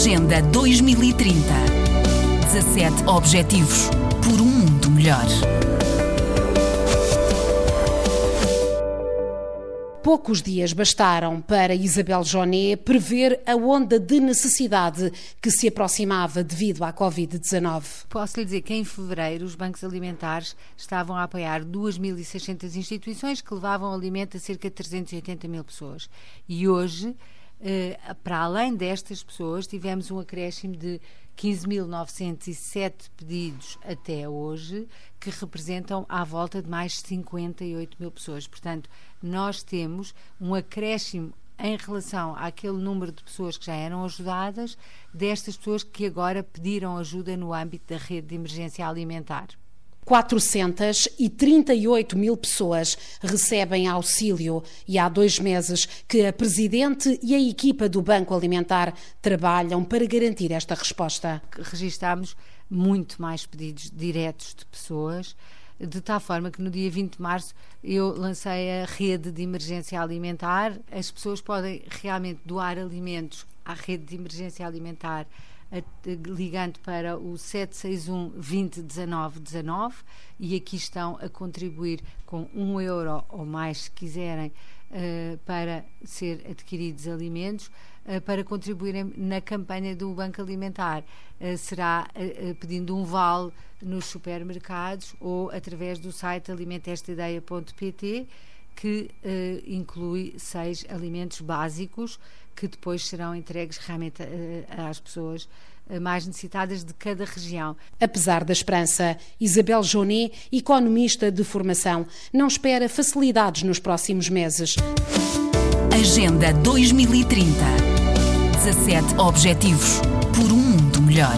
Agenda 2030. 17 Objetivos por um mundo melhor. Poucos dias bastaram para Isabel Joné prever a onda de necessidade que se aproximava devido à Covid-19. Posso lhe dizer que em fevereiro os bancos alimentares estavam a apoiar 2.600 instituições que levavam alimento a cerca de 380 mil pessoas. E hoje, eh, para além destas pessoas, tivemos um acréscimo de 15.907 pedidos até hoje, que representam à volta de mais de 58 mil pessoas. Portanto, nós temos um acréscimo em relação àquele número de pessoas que já eram ajudadas, destas pessoas que agora pediram ajuda no âmbito da rede de emergência alimentar. 438 mil pessoas recebem auxílio e há dois meses que a Presidente e a equipa do Banco Alimentar trabalham para garantir esta resposta. Registámos muito mais pedidos diretos de pessoas, de tal forma que no dia 20 de março eu lancei a rede de emergência alimentar. As pessoas podem realmente doar alimentos à rede de emergência alimentar ligando para o 761 20 19 19 e aqui estão a contribuir com um euro ou mais, se quiserem, uh, para ser adquiridos alimentos, uh, para contribuírem na campanha do Banco Alimentar. Será pedindo um vale nos supermercados ou através do site alimentestaideia.pt que inclui seis alimentos básicos que depois serão entregues realmente às pessoas mais necessitadas de cada região. Apesar da esperança, Isabel Jonet, economista de formação, não espera facilidades nos próximos meses. Agenda 2030. 17 Objetivos por um mundo melhor.